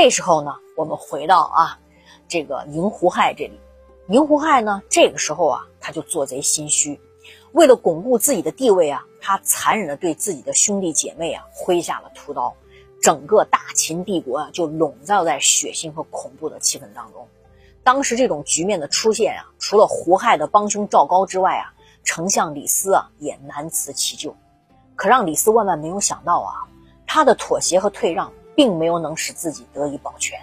这时候呢，我们回到啊，这个赢胡亥这里。赢胡亥呢，这个时候啊，他就做贼心虚，为了巩固自己的地位啊，他残忍的对自己的兄弟姐妹啊挥下了屠刀，整个大秦帝国啊就笼罩在血腥和恐怖的气氛当中。当时这种局面的出现啊，除了胡亥的帮凶赵高之外啊，丞相李斯啊也难辞其咎。可让李斯万万没有想到啊，他的妥协和退让并没有能使自己得以保全，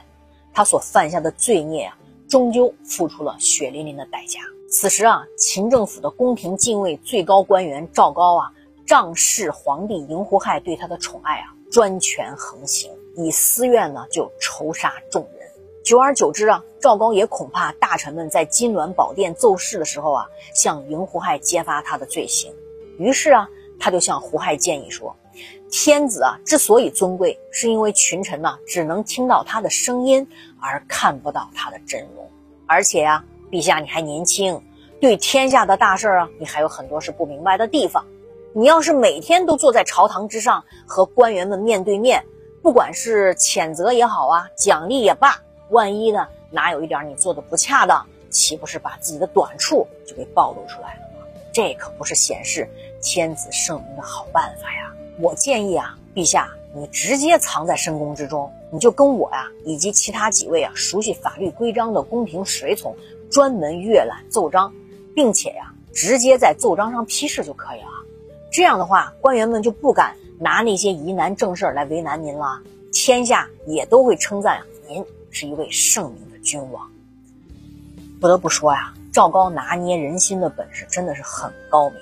他所犯下的罪孽啊。终究付出了血淋淋的代价。此时啊，秦政府的宫廷禁卫最高官员赵高啊，仗势皇帝赢胡亥对他的宠爱啊，专权横行，以私怨呢就仇杀众人。久而久之啊，赵高也恐怕大臣们在金銮宝殿奏事的时候啊，向赢胡亥揭发他的罪行，于是啊，他就向胡亥建议说：“天子啊，之所以尊贵，是因为群臣呢只能听到他的声音，而看不到他的真容。”而且呀，陛下你还年轻，对天下的大事啊，你还有很多是不明白的地方。你要是每天都坐在朝堂之上和官员们面对面，不管是谴责也好啊，奖励也罢，万一呢，哪有一点你做的不恰当，岂不是把自己的短处就给暴露出来了吗？这可不是显示天子圣明的好办法呀！我建议啊，陛下。你直接藏在深宫之中，你就跟我呀，以及其他几位啊熟悉法律规章的宫廷随从，专门阅览奏章，并且呀，直接在奏章上批示就可以了。这样的话，官员们就不敢拿那些疑难正事来为难您了，天下也都会称赞您是一位圣明的君王。不得不说呀，赵高拿捏人心的本事真的是很高明。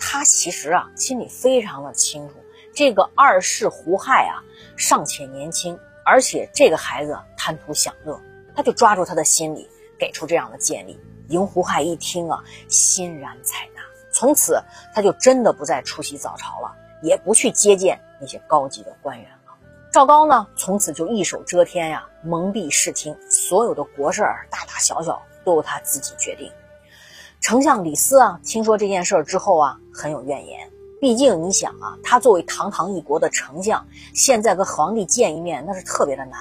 他其实啊，心里非常的清楚。这个二世胡亥啊，尚且年轻，而且这个孩子贪图享乐，他就抓住他的心理，给出这样的建议。赢胡亥一听啊，欣然采纳，从此他就真的不再出席早朝了，也不去接见那些高级的官员了。赵高呢，从此就一手遮天呀，蒙蔽视听，所有的国事儿，大大小小都由他自己决定。丞相李斯啊，听说这件事儿之后啊，很有怨言。毕竟你想啊，他作为堂堂一国的丞相，现在跟皇帝见一面那是特别的难。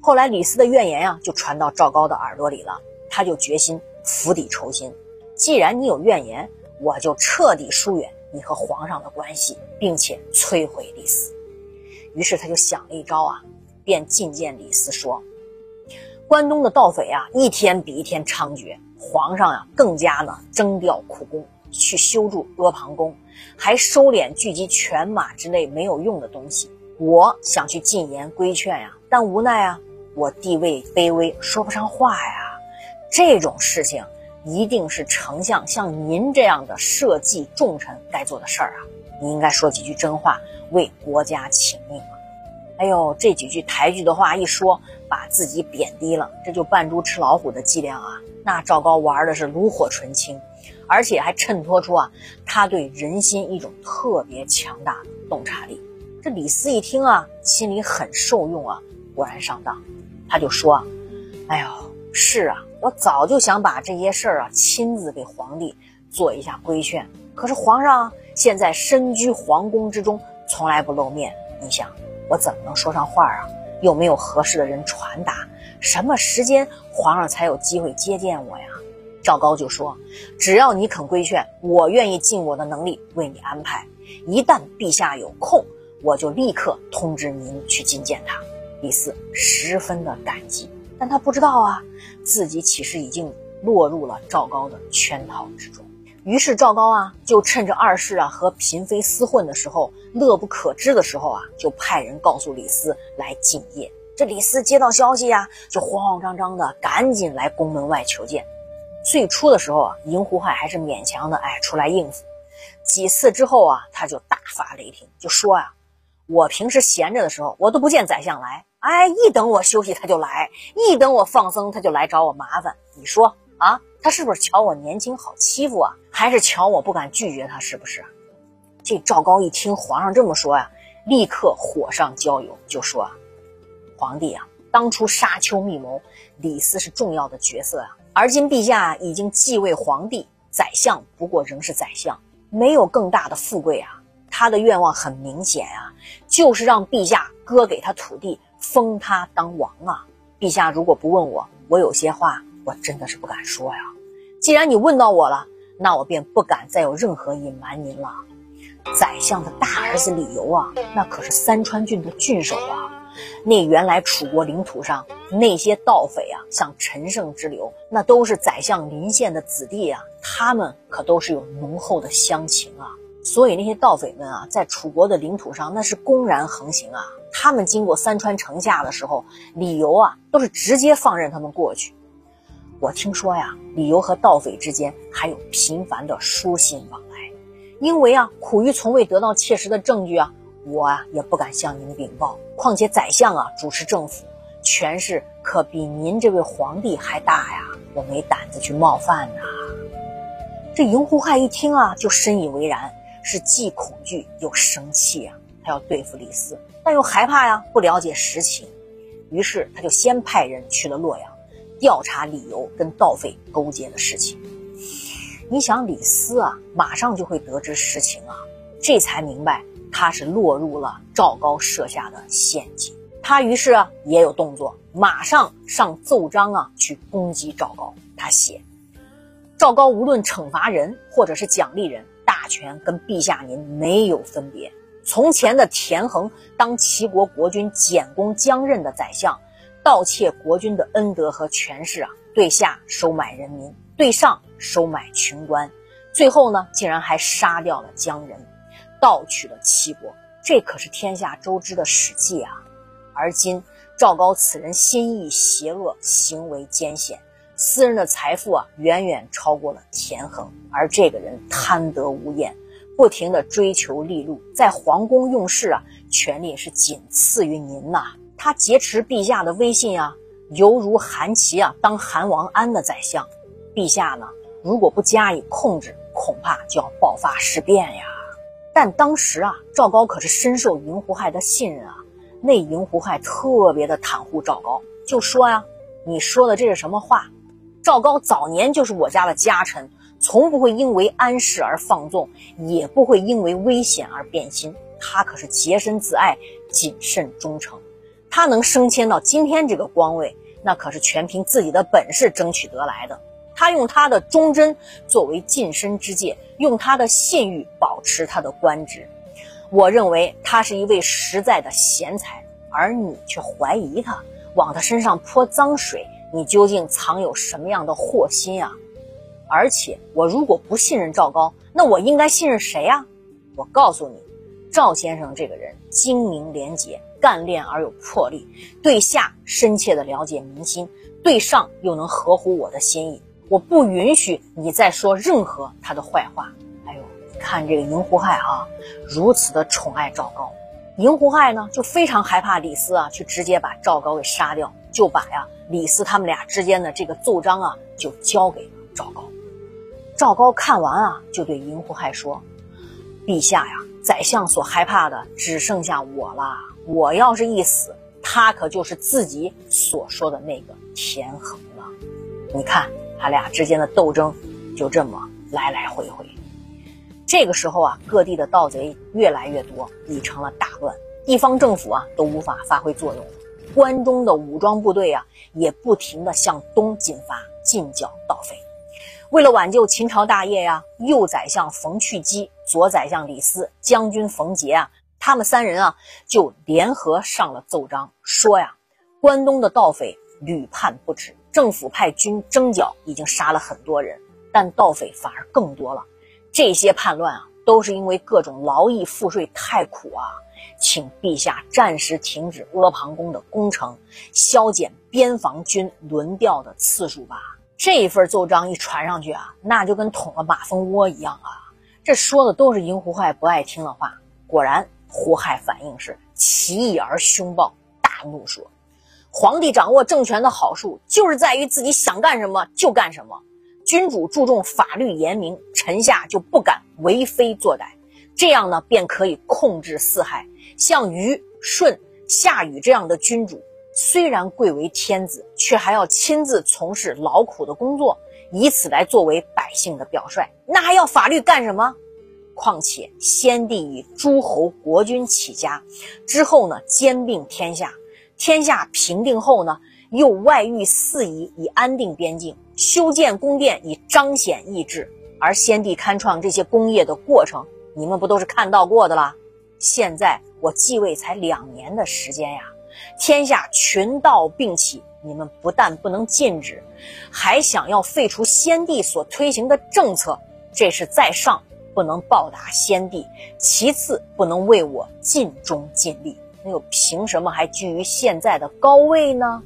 后来李斯的怨言呀，就传到赵高的耳朵里了，他就决心釜底抽薪。既然你有怨言，我就彻底疏远你和皇上的关系，并且摧毁李斯。于是他就想了一招啊，便觐见李斯说：“关东的盗匪啊，一天比一天猖獗，皇上呀，更加呢征调苦工。”去修筑阿房宫，还收敛聚集犬马之类没有用的东西。我想去进言规劝呀，但无奈啊，我地位卑微，说不上话呀。这种事情一定是丞相像您这样的社稷重臣该做的事儿啊。你应该说几句真话，为国家请命。哎呦，这几句抬举的话一说，把自己贬低了，这就扮猪吃老虎的伎俩啊。那赵高玩的是炉火纯青。而且还衬托出啊，他对人心一种特别强大的洞察力。这李斯一听啊，心里很受用啊，果然上当。他就说啊，哎呦，是啊，我早就想把这些事儿啊亲自给皇帝做一下规劝。可是皇上现在身居皇宫之中，从来不露面。你想，我怎么能说上话啊？又没有合适的人传达，什么时间皇上才有机会接见我呀？赵高就说：“只要你肯规劝，我愿意尽我的能力为你安排。一旦陛下有空，我就立刻通知您去觐见他。”李斯十分的感激，但他不知道啊，自己其实已经落入了赵高的圈套之中。于是赵高啊，就趁着二世啊和嫔妃厮混的时候，乐不可支的时候啊，就派人告诉李斯来进谒。这李斯接到消息呀，就慌慌张张的赶紧来宫门外求见。最初的时候啊，赢胡亥还是勉强的哎出来应付，几次之后啊，他就大发雷霆，就说呀，我平时闲着的时候，我都不见宰相来，哎，一等我休息他就来，一等我放松他就来找我麻烦。你说啊，他是不是瞧我年轻好欺负啊，还是瞧我不敢拒绝他？是不是？这赵高一听皇上这么说呀，立刻火上浇油，就说啊，皇帝啊，当初沙丘密谋，李斯是重要的角色啊。而今陛下已经继位皇帝，宰相不过仍是宰相，没有更大的富贵啊。他的愿望很明显啊，就是让陛下割给他土地，封他当王啊！陛下如果不问我，我有些话我真的是不敢说呀。既然你问到我了，那我便不敢再有任何隐瞒您了。宰相的大儿子李由啊，那可是三川郡的郡守啊。那原来楚国领土上那些盗匪啊，像陈胜之流，那都是宰相临县的子弟啊，他们可都是有浓厚的乡情啊。所以那些盗匪们啊，在楚国的领土上那是公然横行啊。他们经过三川城下的时候，李由啊都是直接放任他们过去。我听说呀，李由和盗匪之间还有频繁的书信往来，因为啊，苦于从未得到切实的证据啊，我啊也不敢向您禀报。况且宰相啊主持政府，权势可比您这位皇帝还大呀，我没胆子去冒犯呐。这赢胡亥一听啊，就深以为然，是既恐惧又生气啊，他要对付李斯，但又害怕呀，不了解实情，于是他就先派人去了洛阳。调查理由跟盗匪勾结的事情，你想李斯啊，马上就会得知实情啊，这才明白他是落入了赵高设下的陷阱。他于是啊也有动作，马上上奏章啊去攻击赵高。他写：赵高无论惩罚人或者是奖励人，大权跟陛下您没有分别。从前的田横当齐国国君简公将任的宰相。盗窃国君的恩德和权势啊，对下收买人民，对上收买群官，最后呢，竟然还杀掉了姜人，盗取了齐国，这可是天下周知的史记啊。而今赵高此人心意邪恶，行为艰险，私人的财富啊，远远超过了田横，而这个人贪得无厌，不停的追求利禄，在皇宫用事啊，权力是仅次于您呐。他劫持陛下的威信啊，犹如韩琦啊当韩王安的宰相，陛下呢如果不加以控制，恐怕就要爆发事变呀。但当时啊，赵高可是深受赢胡亥的信任啊，那赢胡亥特别的袒护赵高，就说呀：“你说的这是什么话？赵高早年就是我家的家臣，从不会因为安事而放纵，也不会因为危险而变心。他可是洁身自爱，谨慎忠诚。”他能升迁到今天这个官位，那可是全凭自己的本事争取得来的。他用他的忠贞作为晋升之戒，用他的信誉保持他的官职。我认为他是一位实在的贤才，而你却怀疑他，往他身上泼脏水，你究竟藏有什么样的祸心啊？而且，我如果不信任赵高，那我应该信任谁呀？我告诉你，赵先生这个人精明廉洁。干练而有魄力，对下深切的了解民心，对上又能合乎我的心意。我不允许你再说任何他的坏话。哎呦，看这个赢胡亥啊，如此的宠爱赵高，赢胡亥呢就非常害怕李斯啊，去直接把赵高给杀掉，就把呀李斯他们俩之间的这个奏章啊就交给赵高。赵高看完啊，就对赢胡亥说：“陛下呀，宰相所害怕的只剩下我了。”我要是一死，他可就是自己所说的那个田横了。你看他俩之间的斗争就这么来来回回。这个时候啊，各地的盗贼越来越多，已成了大乱，地方政府啊都无法发挥作用。关中的武装部队啊也不停的向东进发，进剿盗匪。为了挽救秦朝大业呀，右宰相冯去疾、左宰相李斯、将军冯杰啊。他们三人啊，就联合上了奏章，说呀，关东的盗匪屡叛不止，政府派军征剿，已经杀了很多人，但盗匪反而更多了。这些叛乱啊，都是因为各种劳役赋税太苦啊，请陛下暂时停止阿房宫的工程，削减边防军轮调的次数吧。这一份奏章一传上去啊，那就跟捅了马蜂窝一样啊！这说的都是赢胡亥不爱听的话，果然。胡亥反应是奇异而凶暴，大怒说：“皇帝掌握政权的好处，就是在于自己想干什么就干什么。君主注重法律严明，臣下就不敢为非作歹，这样呢，便可以控制四海。像虞、舜、夏禹这样的君主，虽然贵为天子，却还要亲自从事劳苦的工作，以此来作为百姓的表率。那还要法律干什么？”况且先帝以诸侯国君起家，之后呢兼并天下，天下平定后呢，又外御四夷以安定边境，修建宫殿以彰显意志。而先帝开创这些工业的过程，你们不都是看到过的啦？现在我继位才两年的时间呀，天下群盗并起，你们不但不能禁止，还想要废除先帝所推行的政策，这是在上不能报答先帝，其次不能为我尽忠尽力，那又凭什么还居于现在的高位呢？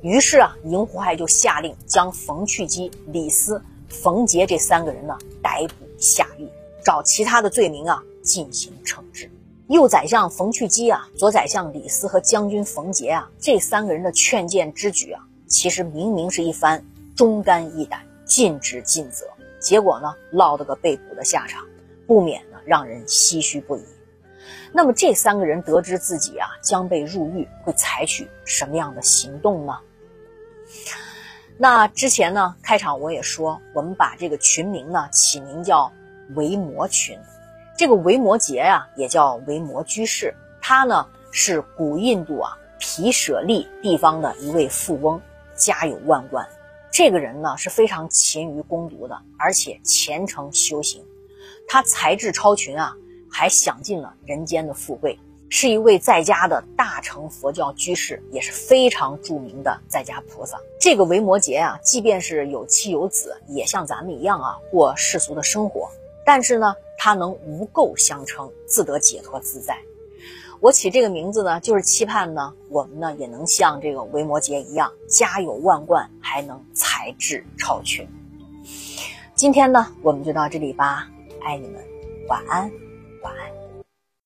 于是啊，赢胡亥就下令将冯去疾、李斯。冯杰这三个人呢，逮捕下狱，找其他的罪名啊进行惩治。右宰相冯去疾啊，左宰相李斯和将军冯杰啊，这三个人的劝谏之举啊，其实明明是一番忠肝义胆、尽职尽责，结果呢，落得个被捕的下场，不免呢让人唏嘘不已。那么这三个人得知自己啊将被入狱，会采取什么样的行动呢？那之前呢，开场我也说，我们把这个群名呢起名叫维摩群。这个维摩诘呀，也叫维摩居士，他呢是古印度啊毗舍利地方的一位富翁，家有万贯。这个人呢是非常勤于攻读的，而且虔诚修行。他才智超群啊，还享尽了人间的富贵。是一位在家的大乘佛教居士，也是非常著名的在家菩萨。这个维摩诘啊，即便是有妻有子，也像咱们一样啊，过世俗的生活。但是呢，他能无垢相称，自得解脱自在。我起这个名字呢，就是期盼呢，我们呢也能像这个维摩诘一样，家有万贯，还能才智超群。今天呢，我们就到这里吧，爱你们，晚安。